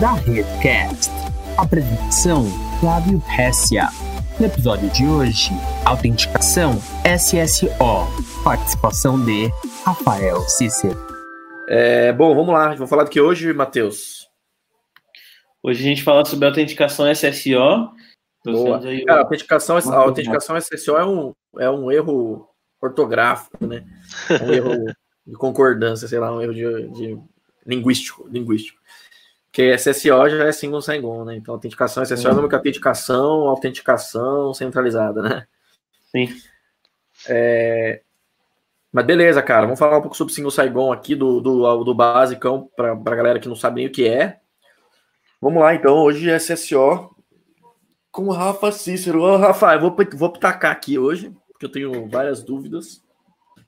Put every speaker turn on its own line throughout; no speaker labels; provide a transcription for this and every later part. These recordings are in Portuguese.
da Redcast. Apresentação: Flávio Hessia. No episódio de hoje, autenticação SSO. Participação de Rafael Cícero.
É, bom, vamos lá. Vou falar do que hoje, Matheus?
Hoje a gente fala sobre autenticação SSO.
Boa. Cara, a autenticação, a autenticação SSO é um, é um erro ortográfico, né? Um erro de concordância, sei lá, um erro de, de linguístico, linguístico. Porque SSO já é single sign-on, né? Então, autenticação SSO é nome que autenticação, autenticação centralizada, né?
Sim.
É... Mas beleza, cara. Vamos falar um pouco sobre single sign-on aqui, do, do, do basicão, para a galera que não sabe nem o que é. Vamos lá, então. Hoje é SSO com o Rafa Cícero. Ô, Rafa, eu vou, vou pitacar aqui hoje, porque eu tenho várias dúvidas.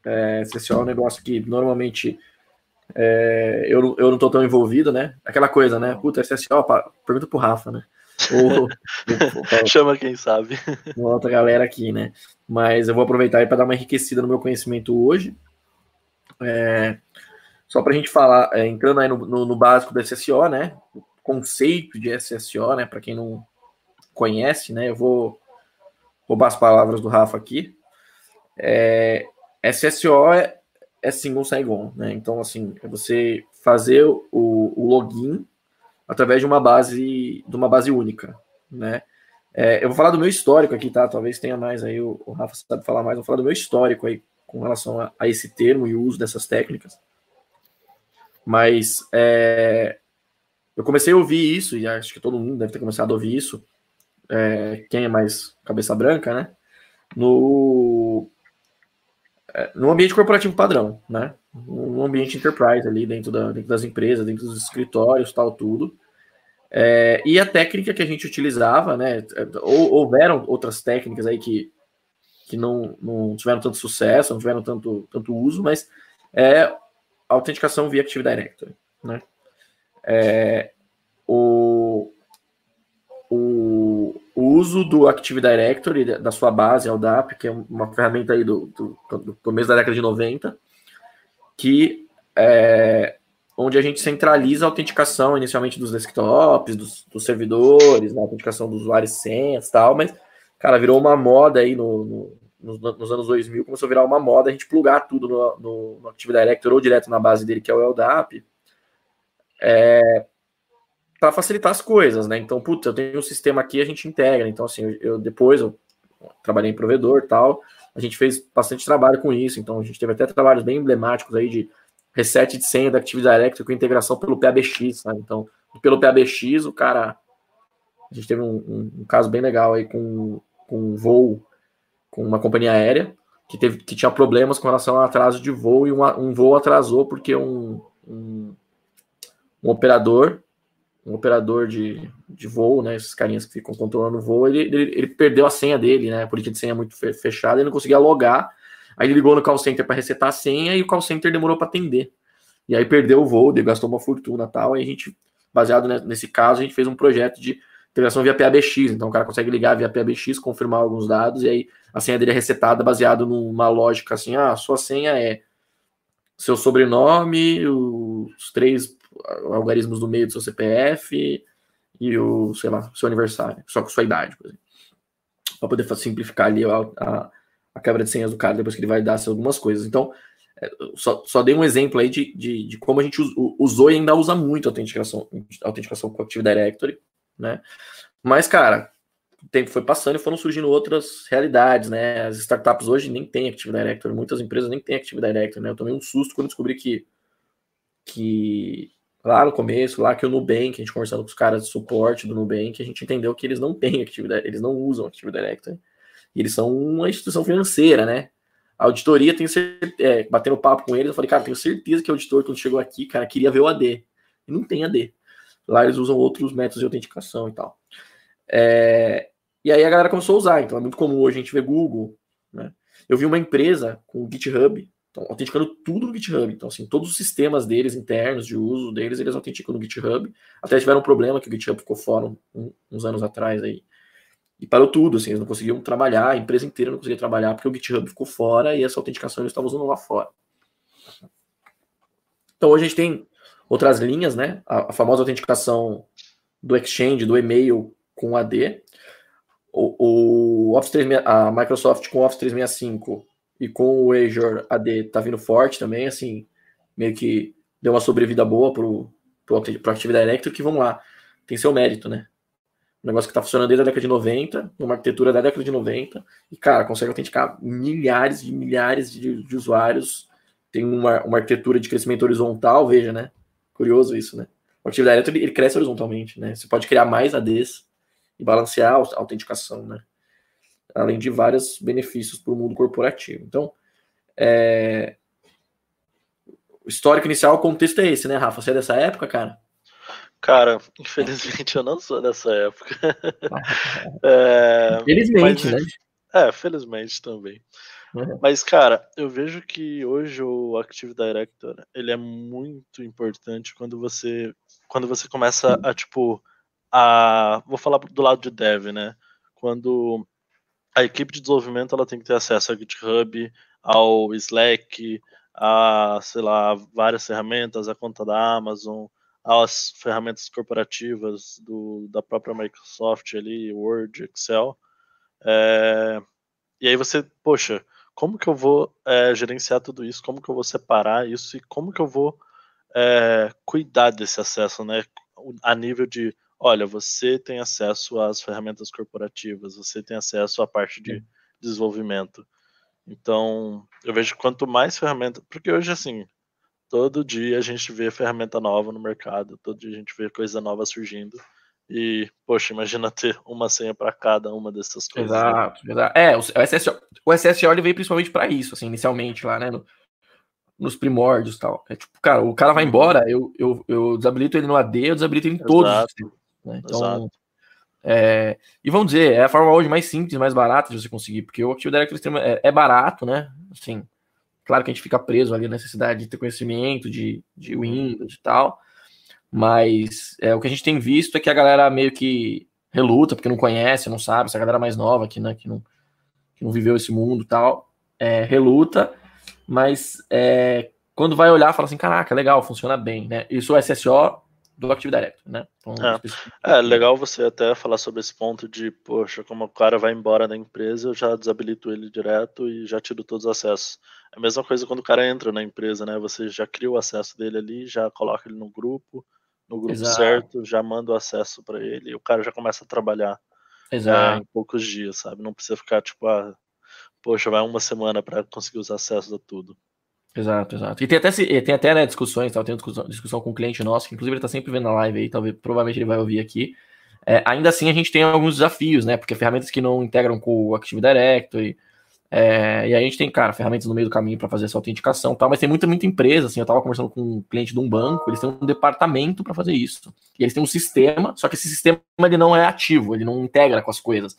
É, SSO é um negócio que normalmente é, eu, eu não tô tão envolvido, né? Aquela coisa, né? Puta, SSO, pá, pergunta pro Rafa, né?
Ou, Chama quem sabe.
Uma outra galera aqui, né? Mas eu vou aproveitar aí para dar uma enriquecida no meu conhecimento hoje. É, só para a gente falar, é, entrando aí no, no, no, básico do SSO, né? O conceito de SSO, né? Para quem não conhece, né? Eu vou roubar as palavras do Rafa aqui. É, SSO é, é single sign-on, né? Então, assim, é você fazer o, o, login através de uma base de uma base única, né? É, eu vou falar do meu histórico aqui, tá? Talvez tenha mais aí, o, o Rafa sabe falar mais. vou falar do meu histórico aí com relação a, a esse termo e o uso dessas técnicas. Mas é, eu comecei a ouvir isso, e acho que todo mundo deve ter começado a ouvir isso. É, quem é mais cabeça branca, né? No no ambiente corporativo padrão, né? No ambiente enterprise ali dentro, da, dentro das empresas, dentro dos escritórios, tal, tudo. É, e a técnica que a gente utilizava, né? Ou, houveram outras técnicas aí que, que não, não tiveram tanto sucesso, não tiveram tanto, tanto uso, mas é a autenticação via Active Directory, né? É, o, o, uso do Active Directory, da sua base, LDAP, que é uma ferramenta aí do, do, do começo da década de 90, que é, onde a gente centraliza a autenticação inicialmente dos desktops, dos, dos servidores, né, a autenticação dos usuários senhas e tal, mas, cara, virou uma moda aí no, no, nos, nos, anos 2000, começou a virar uma moda a gente plugar tudo no, no, no Active Directory ou direto na base dele, que é o LDAP, é, para facilitar as coisas, né? Então, putz, eu tenho um sistema aqui, a gente integra. Então, assim, eu, eu depois eu trabalhei em provedor tal, a gente fez bastante trabalho com isso. Então, a gente teve até trabalhos bem emblemáticos aí de reset de senha da Active Directory com integração pelo PABX, sabe? Então, pelo PABX, o cara. A gente teve um, um, um caso bem legal aí com, com um voo com uma companhia aérea que, teve, que tinha problemas com relação ao atraso de voo e um, um voo atrasou porque um, um, um operador um operador de, de voo, né? Esses carinhas que ficam controlando o voo, ele, ele, ele perdeu a senha dele, né? A política de senha é muito fechada, ele não conseguia logar. Aí ele ligou no call center para resetar a senha e o call center demorou para atender. E aí perdeu o voo, gastou uma fortuna tal. Aí a gente, baseado nesse caso, a gente fez um projeto de integração via PABX. Então o cara consegue ligar via PABX, confirmar alguns dados, e aí a senha dele é resetada baseado numa lógica assim: ah, sua senha é seu sobrenome, os três algarismos do meio do seu CPF e o, sei lá, seu aniversário, só com sua idade, por exemplo. Para poder simplificar ali a, a, a, quebra de senhas do cara depois que ele vai dar algumas coisas. Então, é, só, só dei um exemplo aí de, de, de, como a gente usou e ainda usa muito a autenticação, a autenticação com Active Directory, né? Mas, cara, o tempo foi passando e foram surgindo outras realidades, né? As startups hoje nem têm Active Directory, muitas empresas nem têm Active Directory, né? Eu tomei um susto quando descobri que, que lá no começo, lá que o Nubank, a gente conversando com os caras de suporte do Nubank, a gente entendeu que eles não têm atividade, eles não usam Active Directory. E eles são uma instituição financeira, né? A auditoria, tem certeza, é, batendo papo com eles, eu falei, cara, tenho certeza que o auditor, quando chegou aqui, cara, queria ver o AD. E não tem AD. Lá eles usam outros métodos de autenticação e tal. É, e aí a galera começou a usar, então é muito comum hoje a gente ver Google, né? Eu vi uma empresa com GitHub, então, autenticando tudo no GitHub. Então, assim, todos os sistemas deles internos de uso deles, eles autenticam no GitHub. Até tiveram um problema que o GitHub ficou fora um, uns anos atrás aí. E parou tudo, assim, eles não conseguiam trabalhar, a empresa inteira não conseguia trabalhar porque o GitHub ficou fora e essa autenticação eles estavam usando lá fora. Então, hoje a gente tem outras linhas, né? A, a famosa autenticação do Exchange, do e-mail com AD. O, o Office 3, a Microsoft com o Office 365 e com o Azure AD tá vindo forte também, assim, meio que deu uma sobrevida boa pro, pro, pro Directory, que vamos lá, tem seu mérito, né? Um negócio que tá funcionando desde a década de 90, uma arquitetura da década de 90, e, cara, consegue autenticar milhares e milhares de, de usuários, tem uma, uma arquitetura de crescimento horizontal, veja, né? Curioso isso, né? O Active Directory, ele cresce horizontalmente, né? Você pode criar mais ADs e balancear a autenticação, né? Além de vários benefícios para o mundo corporativo. Então, é... o histórico inicial, o contexto é esse, né, Rafa? Você é dessa época, cara?
Cara, infelizmente eu não sou dessa época. é,
Felizmente, mas, né?
É, felizmente também. Uhum. Mas, cara, eu vejo que hoje o Active Director ele é muito importante quando você quando você começa a, tipo, a. Vou falar do lado de dev, né? Quando a equipe de desenvolvimento ela tem que ter acesso ao GitHub, ao Slack, a, sei lá, várias ferramentas, a conta da Amazon, as ferramentas corporativas do, da própria Microsoft ali, Word, Excel. É, e aí você, poxa, como que eu vou é, gerenciar tudo isso? Como que eu vou separar isso? E como que eu vou é, cuidar desse acesso, né? A nível de, olha, você tem acesso às ferramentas corporativas, você tem acesso à parte de desenvolvimento. Então, eu vejo quanto mais ferramenta, porque hoje assim, todo dia a gente vê ferramenta nova no mercado, todo dia a gente vê coisa nova surgindo. E, poxa, imagina ter uma senha para cada uma dessas coisas.
Exato, né? exato. É, o SSO, o SSO ele veio principalmente para isso, assim, inicialmente lá, né? No, nos primórdios tal. É tipo, cara, o cara vai embora, eu, eu, eu desabilito ele no AD, eu desabilito ele em todos Exato. os sistemas. Né? Então, é, e vamos dizer, é a forma hoje mais simples, mais barata de você conseguir, porque o Active Directory é, é barato, né? Assim, claro que a gente fica preso ali na necessidade de ter conhecimento de, de Windows e tal, mas é, o que a gente tem visto é que a galera meio que reluta, porque não conhece, não sabe, essa galera mais nova aqui, né, que não, que não viveu esse mundo e tal, é, reluta, mas é, quando vai olhar, fala assim, caraca, legal, funciona bem, né? Isso é SSO do Active Directory, né?
Então, é. é. legal você até falar sobre esse ponto de, poxa, como o cara vai embora da empresa, eu já desabilito ele direto e já tiro todos os acessos. É a mesma coisa quando o cara entra na empresa, né? Você já cria o acesso dele ali, já coloca ele no grupo, no grupo Exato. certo, já manda o acesso para ele e o cara já começa a trabalhar
é,
em poucos dias, sabe? Não precisa ficar tipo, ah, poxa, vai uma semana para conseguir os acessos a tudo.
Exato, exato. E tem até, tem até né, discussões, tá? tem discussão, discussão com um cliente nosso, que inclusive ele está sempre vendo a live aí, talvez, provavelmente ele vai ouvir aqui. É, ainda assim, a gente tem alguns desafios, né? Porque ferramentas que não integram com o Active Directory. É, e aí a gente tem, cara, ferramentas no meio do caminho para fazer essa autenticação tal, mas tem muita, muita empresa, assim, eu estava conversando com um cliente de um banco, eles têm um departamento para fazer isso. E eles têm um sistema, só que esse sistema ele não é ativo, ele não integra com as coisas.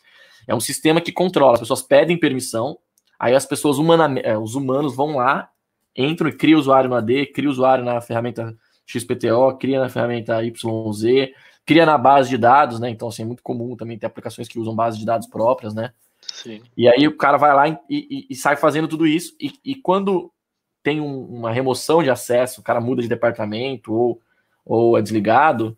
É um sistema que controla, as pessoas pedem permissão, aí as pessoas, humana, é, os humanos vão lá entro e crio usuário no AD, crio usuário na ferramenta XPTO, cria na ferramenta YZ, cria na base de dados, né? Então, assim, é muito comum também ter aplicações que usam bases de dados próprias, né?
Sim.
E aí o cara vai lá e, e, e sai fazendo tudo isso, e, e quando tem um, uma remoção de acesso, o cara muda de departamento ou, ou é desligado,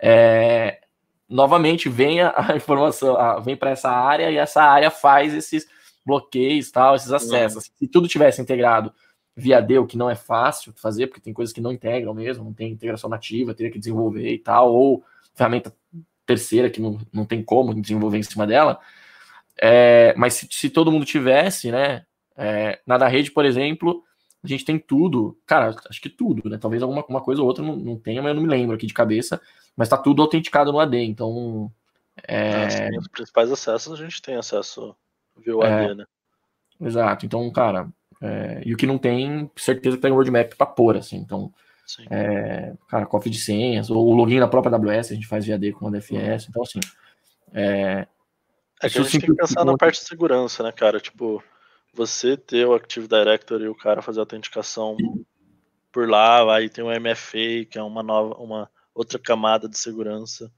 é, novamente vem a, a informação, a, vem para essa área e essa área faz esses bloqueios, tal, esses acessos. Se tudo tivesse integrado via D, o que não é fácil fazer, porque tem coisas que não integram mesmo, não tem integração nativa, teria que desenvolver e tal, ou ferramenta terceira que não, não tem como desenvolver em cima dela. É, mas se, se, todo mundo tivesse, né, é, na da rede, por exemplo, a gente tem tudo, cara, acho que tudo, né, talvez alguma uma coisa ou outra não, não tenha, mas eu não me lembro aqui de cabeça, mas tá tudo autenticado no AD, então... É...
os principais acessos a gente tem acesso via o AD, é, né?
Exato, então, cara, é, e o que não tem, certeza que tem um roadmap para pôr, assim. Então, é, cara, cofre de senhas, ou o login na própria AWS, a gente faz via D com a DFS. Então, assim. É,
é que a gente tem que pensar na parte de segurança, né, cara? Tipo, você ter o Active Directory e o cara fazer a autenticação por lá, aí tem o MFA, que é uma nova, uma outra camada de segurança.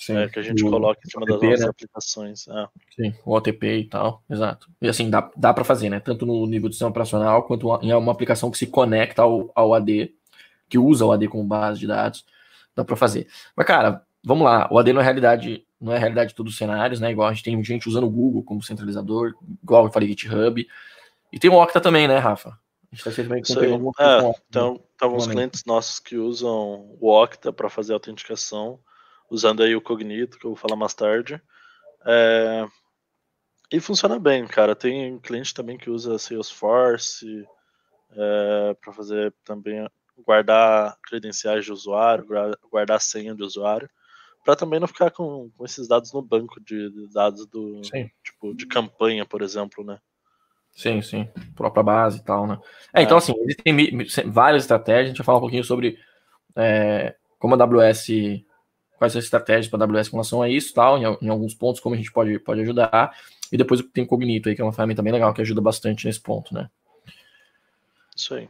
Sim, é, que a gente coloca em cima OTP, das nossas né? aplicações. É.
Sim, o OTP e tal, exato. E assim, dá, dá para fazer, né? Tanto no nível de sistema operacional quanto em uma aplicação que se conecta ao, ao AD que usa o AD como base de dados, dá para fazer. Mas, cara, vamos lá, o AD não é realidade, não é realidade de todos os cenários, né? Igual a gente tem gente usando o Google como centralizador, igual eu falei GitHub. E tem o Okta também, né, Rafa?
A gente tá sempre com é, então, então os clientes nossos que usam o Okta para fazer autenticação, usando aí o Cognito, que eu vou falar mais tarde. É... E funciona bem, cara. Tem cliente também que usa Salesforce é, para fazer também guardar credenciais de usuário, guardar senha de usuário, para também não ficar com, com, esses dados no banco de, de dados do sim. tipo de campanha, por exemplo, né?
Sim, sim, própria base e tal, né? É, então é. assim, existem várias estratégias. A gente vai falar um pouquinho sobre é, como a AWS, quais são as estratégias para a AWS com relação a isso, tal, em, em, alguns pontos como a gente pode, pode ajudar. E depois tem o Cognito aí, que é uma ferramenta bem legal que ajuda bastante nesse ponto, né?
Isso aí.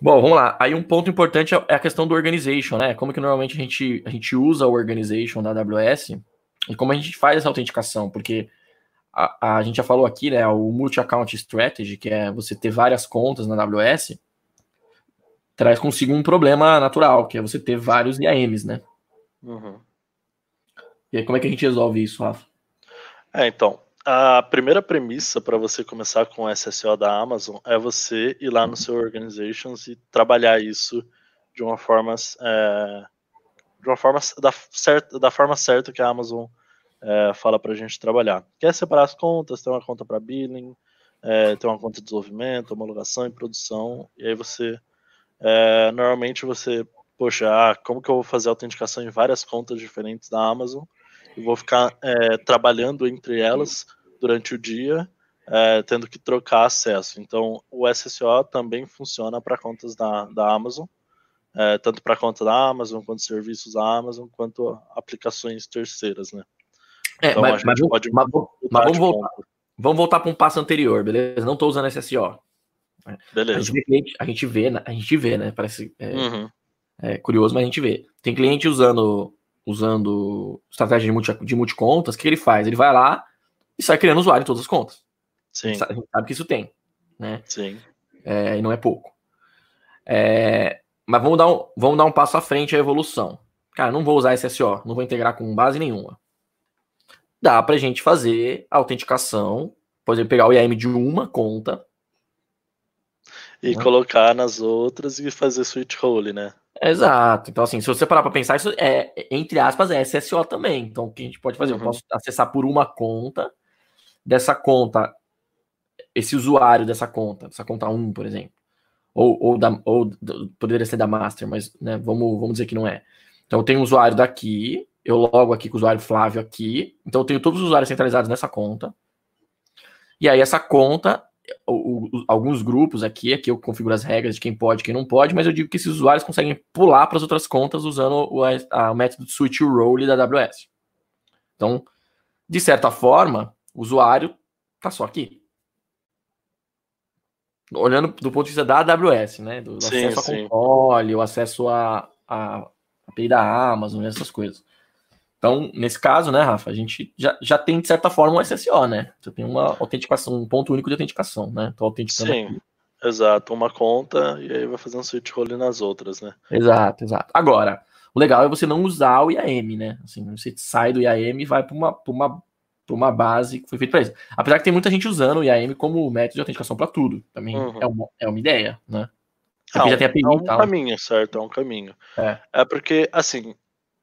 Bom, vamos lá. Aí um ponto importante é a questão do organization, né? Como que normalmente a gente, a gente usa o organization da AWS e como a gente faz essa autenticação, porque a, a gente já falou aqui, né, o multi-account strategy, que é você ter várias contas na AWS, traz consigo um problema natural, que é você ter vários IAMs, né? Uhum. E aí, como é que a gente resolve isso, Rafa?
É, então, a primeira premissa para você começar com o SSO da Amazon é você ir lá no seu organizations e trabalhar isso de uma forma é, de uma forma da, certa, da forma certa que a Amazon é, fala para a gente trabalhar. Quer separar as contas, ter uma conta para billing, é, ter uma conta de desenvolvimento, homologação e produção, e aí você é, normalmente você, poxa, ah, como que eu vou fazer autenticação em várias contas diferentes da Amazon? e vou ficar é, trabalhando entre elas durante o dia, é, tendo que trocar acesso. Então, o SSO também funciona para contas da, da Amazon, é, tanto para conta da Amazon, quanto serviços da Amazon, quanto aplicações terceiras, né?
É, então, mas, mas, pode mas, mas vamos voltar. Vamos voltar para um passo anterior, beleza? Não estou usando SSO.
Beleza.
A gente vê, a gente vê, né? a gente vê, né? Parece é, uhum. É, curioso, mas a gente vê. Tem cliente usando usando estratégia de, multi, de multicontas, o que ele faz? Ele vai lá, e sai criando usuário em todas as contas.
Sim. A gente
sabe, que isso tem, né?
Sim.
É, e não é pouco. É, mas vamos dar, um, vamos dar um passo à frente à evolução. Cara, não vou usar SSO, não vou integrar com base nenhuma. Dá pra gente fazer a autenticação, por exemplo, pegar o IAM de uma conta.
E né? colocar nas outras e fazer switch role, né?
Exato. Então, assim, se você parar para pensar, isso é, entre aspas, é SSO também. Então, o que a gente pode fazer? Uhum. Eu posso acessar por uma conta, dessa conta, esse usuário dessa conta, dessa conta 1, por exemplo. Ou, ou, da, ou poderia ser da master, mas né, vamos, vamos dizer que não é. Então, eu tenho um usuário daqui, eu logo aqui com o usuário Flávio aqui. Então, eu tenho todos os usuários centralizados nessa conta. E aí, essa conta o, o, alguns grupos aqui, aqui eu configuro as regras de quem pode e quem não pode, mas eu digo que esses usuários conseguem pular para as outras contas usando o, a, o método switch role da AWS. Então, de certa forma, o usuário está só aqui. Olhando do ponto de vista da AWS, né? Do, do sim, acesso sim. a controle, o acesso a, a, a API da Amazon, essas coisas. Então, nesse caso, né, Rafa, a gente já, já tem, de certa forma, um SSO, né? Você tem uma autenticação, um ponto único de autenticação, né? Tô autenticando
Sim, aqui. exato. Uma conta e aí vai fazer um switch role nas outras, né?
Exato, exato. Agora, o legal é você não usar o IAM, né? Assim, você sai do IAM e vai para uma, uma, uma base que foi feita para isso. Apesar que tem muita gente usando o IAM como método de autenticação para tudo. Também uhum. é, uma, é uma ideia, né?
Não, já tem API, é um caminho, certo? É um caminho. É. é porque, assim,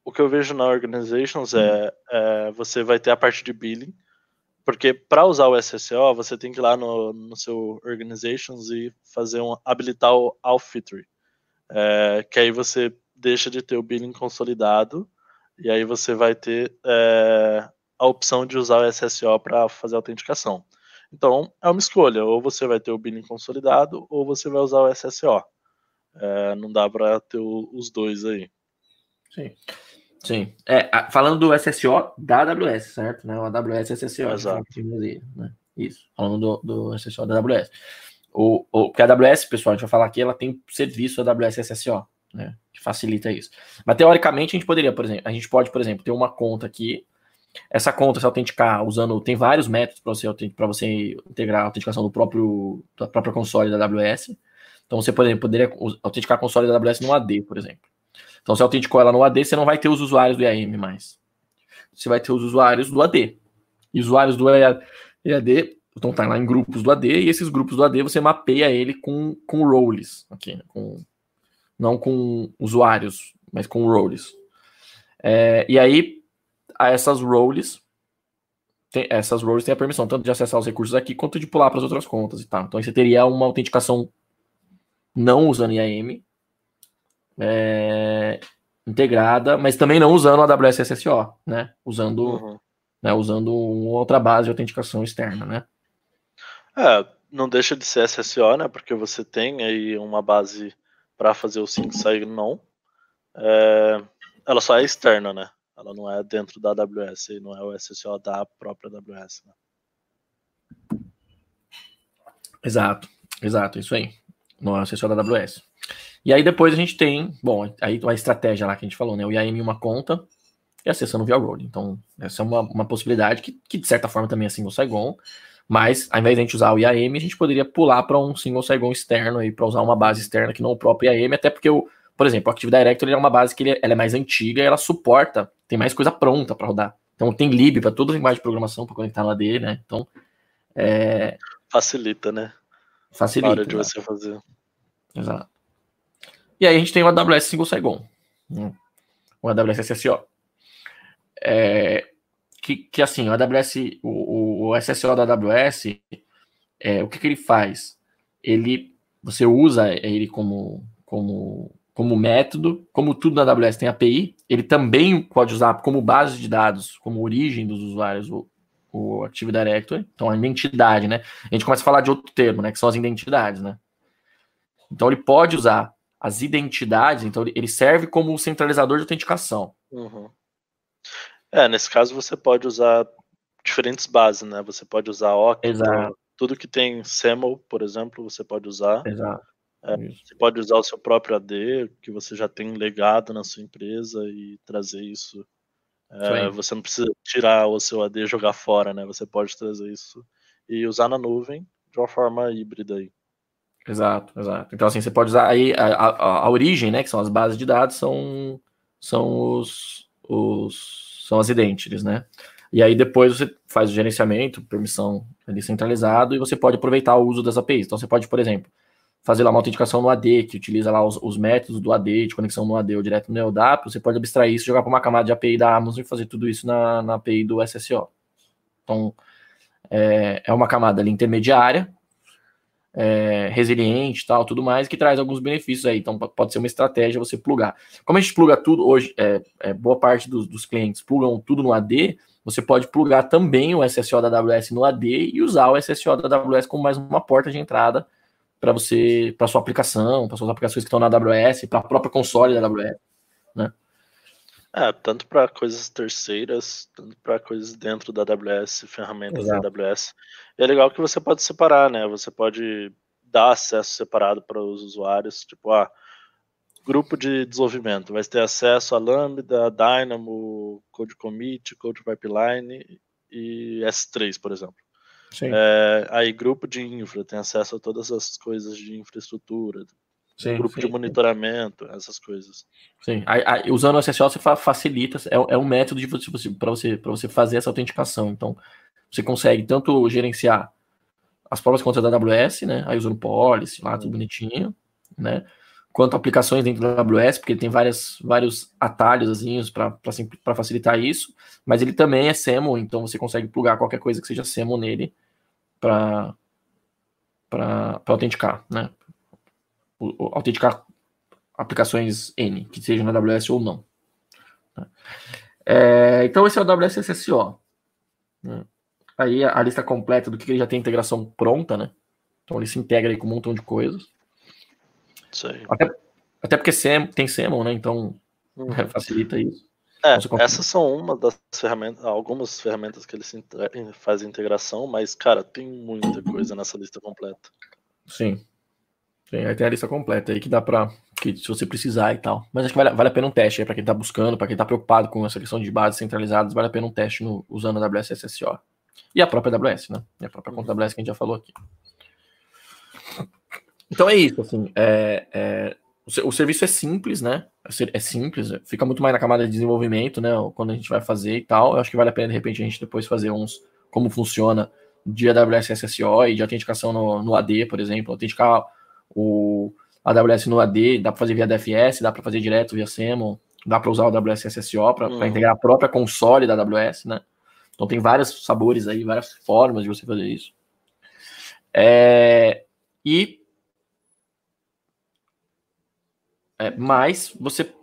o que eu vejo na Organizations é, é, você vai ter a parte de billing, porque para usar o SSO, você tem que ir lá no, no seu Organizations e fazer um habilitar o Auth é, que aí você deixa de ter o billing consolidado e aí você vai ter é, a opção de usar o SSO para fazer a autenticação. Então, é uma escolha, ou você vai ter o billing consolidado ou você vai usar o SSO. É, não dá para ter o, os dois aí.
Sim. Sim. É, falando do SSO da AWS, certo? Né? O AWS SSO.
Exato.
Né? Isso. Falando do, do SSO da AWS. O, o, porque a AWS, pessoal, a gente vai falar aqui, ela tem serviço AWS SSO, né? Que facilita isso. Mas teoricamente a gente poderia, por exemplo, a gente pode, por exemplo, ter uma conta aqui. Essa conta se autenticar usando. Tem vários métodos para você, você integrar a autenticação do próprio, da própria console da AWS. Então você, por exemplo, poderia autenticar a console da AWS no AD, por exemplo. Então, se autenticou ela no AD, você não vai ter os usuários do IAM mais. Você vai ter os usuários do AD. E usuários do EAD então tá lá em grupos do AD, e esses grupos do AD você mapeia ele com, com roles, aqui, com, não com usuários, mas com roles. É, e aí, a essas roles, tem, essas roles têm a permissão tanto de acessar os recursos aqui, quanto de pular para as outras contas e tal. Então você teria uma autenticação não usando IAM, é, integrada, mas também não usando o AWS SSO, né? Usando, uhum. né, usando outra base de autenticação externa, né?
É, não deixa de ser SSO, né? Porque você tem aí uma base para fazer o sync sair não. É, ela só é externa, né? Ela não é dentro da AWS, e não é o SSO da própria AWS. Né?
Exato, exato, isso aí. Não é o SSO da AWS. E aí depois a gente tem, bom, aí a estratégia lá que a gente falou, né? O IAM em uma conta e acessando via road. Então, essa é uma, uma possibilidade que, que, de certa forma, também é single Saigon. Mas, ao invés de a gente usar o IAM, a gente poderia pular para um single Saigon externo aí, para usar uma base externa que não o próprio IAM, até porque, o, por exemplo, o Active Directory é uma base que ele, ela é mais antiga e ela suporta, tem mais coisa pronta para rodar. Então, tem lib para toda linguagem de programação para conectar lá dele, né? Então, é...
Facilita, né?
Facilita.
hora de você fazer.
Exato. E aí a gente tem o AWS Single Saigon, né? o AWS SSO. É, que, que assim, o AWS, o, o SSO da AWS, é, o que, que ele faz? Ele, você usa ele como, como, como método, como tudo na AWS tem API, ele também pode usar como base de dados, como origem dos usuários, o, o Active Directory, então a identidade, né? A gente começa a falar de outro termo, né? Que são as identidades, né? Então ele pode usar as identidades, então ele serve como centralizador de autenticação.
Uhum. É, nesse caso você pode usar diferentes bases, né? Você pode usar
Exato.
tudo que tem SAML, por exemplo, você pode usar.
Exato.
É, você pode usar o seu próprio AD, que você já tem legado na sua empresa e trazer isso. É, você não precisa tirar o seu AD e jogar fora, né? Você pode trazer isso e usar na nuvem de uma forma híbrida aí.
Exato, exato. Então, assim, você pode usar aí a, a, a, origem, né? Que são as bases de dados, são, são os, os são as identities, né? E aí depois você faz o gerenciamento, permissão ali centralizado, e você pode aproveitar o uso das APIs. Então você pode, por exemplo, fazer lá uma autenticação no AD, que utiliza lá os, os métodos do AD, de conexão no AD ou direto no EODAP, você pode abstrair isso, jogar para uma camada de API da Amazon e fazer tudo isso na, na API do SSO. Então, é, é uma camada ali intermediária, é, resiliente tal, tudo mais, que traz alguns benefícios aí. Então pode ser uma estratégia você plugar. Como a gente pluga tudo hoje, é, é, boa parte dos, dos, clientes plugam tudo no AD, você pode plugar também o SSO da AWS no AD e usar o SSO da AWS como mais uma porta de entrada para você, para sua aplicação, para suas aplicações que estão na AWS, para a própria console da AWS, né?
É, tanto para coisas terceiras, tanto para coisas dentro da AWS, ferramentas Exato. da AWS. E é legal que você pode separar, né? Você pode dar acesso separado para os usuários, tipo, ah, grupo de desenvolvimento vai ter acesso a Lambda, Dynamo, Code Commit, Code Pipeline e S3, por exemplo. É, aí grupo de infra tem acesso a todas as coisas de infraestrutura, Sim, grupo sim, de monitoramento, essas coisas.
Sim, aí, aí, usando o SSO você facilita, é, é um método de você para você para você fazer essa autenticação. Então, você consegue tanto gerenciar as próprias contas da AWS, né? Aí usando policy lá, tudo bonitinho, né? Quanto aplicações dentro da AWS, porque ele tem várias, vários atalhos para facilitar isso, mas ele também é SEMO, então você consegue plugar qualquer coisa que seja SEMO nele para autenticar, né? Autenticar aplicações N, que seja na AWS ou não. Tá? É, então, esse é o AWS SSO. Né? Aí a, a, lista completa do que ele já tem integração pronta, né? Então ele se integra aí com um montão de coisas. Até, até porque SEM, tem SEMON, né? Então uhum. facilita isso.
É, então, essas são uma das ferramentas, algumas ferramentas que ele se faz integração, mas, cara, tem muita coisa nessa lista completa.
Sim. Tem, aí tem a lista completa aí que dá pra. Que, se você precisar e tal. Mas acho que vale, vale a pena um teste aí pra quem tá buscando, pra quem tá preocupado com essa questão de bases centralizadas, vale a pena um teste no, usando a AWS SSO. E a própria AWS, né? E a própria conta AWS que a gente já falou aqui. Então é isso, assim, é, é, o, serviço é simples, né? É simples, fica muito mais na camada de desenvolvimento, né? Quando a gente vai fazer e tal. Eu acho que vale a pena, de repente, a gente depois fazer uns como funciona de AWS SSO e de autenticação no, no AD, por exemplo. Autenticar o AWS no AD, dá para fazer via DFS, dá para fazer direto via SEMO, dá para usar o AWS SSO para uhum. integrar a própria console da AWS, né? Então tem vários sabores aí, várias formas de você fazer isso. É, e é, mas você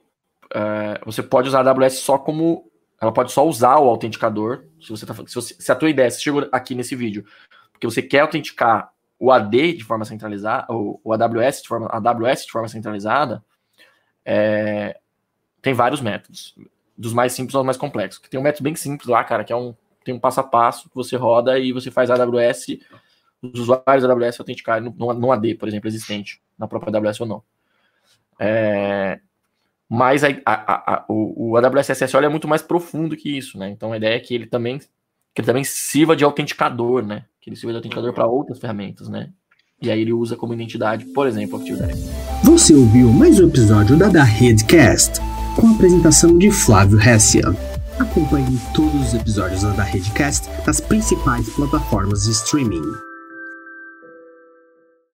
é, você pode usar a AWS só como ela pode só usar o autenticador se você tá se, você, se a tua ideia se chegou aqui nesse vídeo porque você quer autenticar o AD de forma centralizada o, o AWS de forma AWS de forma centralizada é, tem vários métodos dos mais simples aos mais complexos tem um método bem simples lá cara que é um tem um passo a passo que você roda e você faz a AWS os usuários da AWS autenticarem no, no AD, por exemplo, existente, na própria AWS ou não. É, mas a, a, a, o, o AWS SSO é muito mais profundo que isso, né? Então a ideia é que ele também que ele também sirva de autenticador, né? Que ele sirva de autenticador para outras ferramentas, né? E aí ele usa como identidade, por exemplo, o Active Directory.
Você ouviu mais um episódio da Da Redcast, com a apresentação de Flávio Hessia. Acompanhe todos os episódios da Redcast nas principais plataformas de streaming.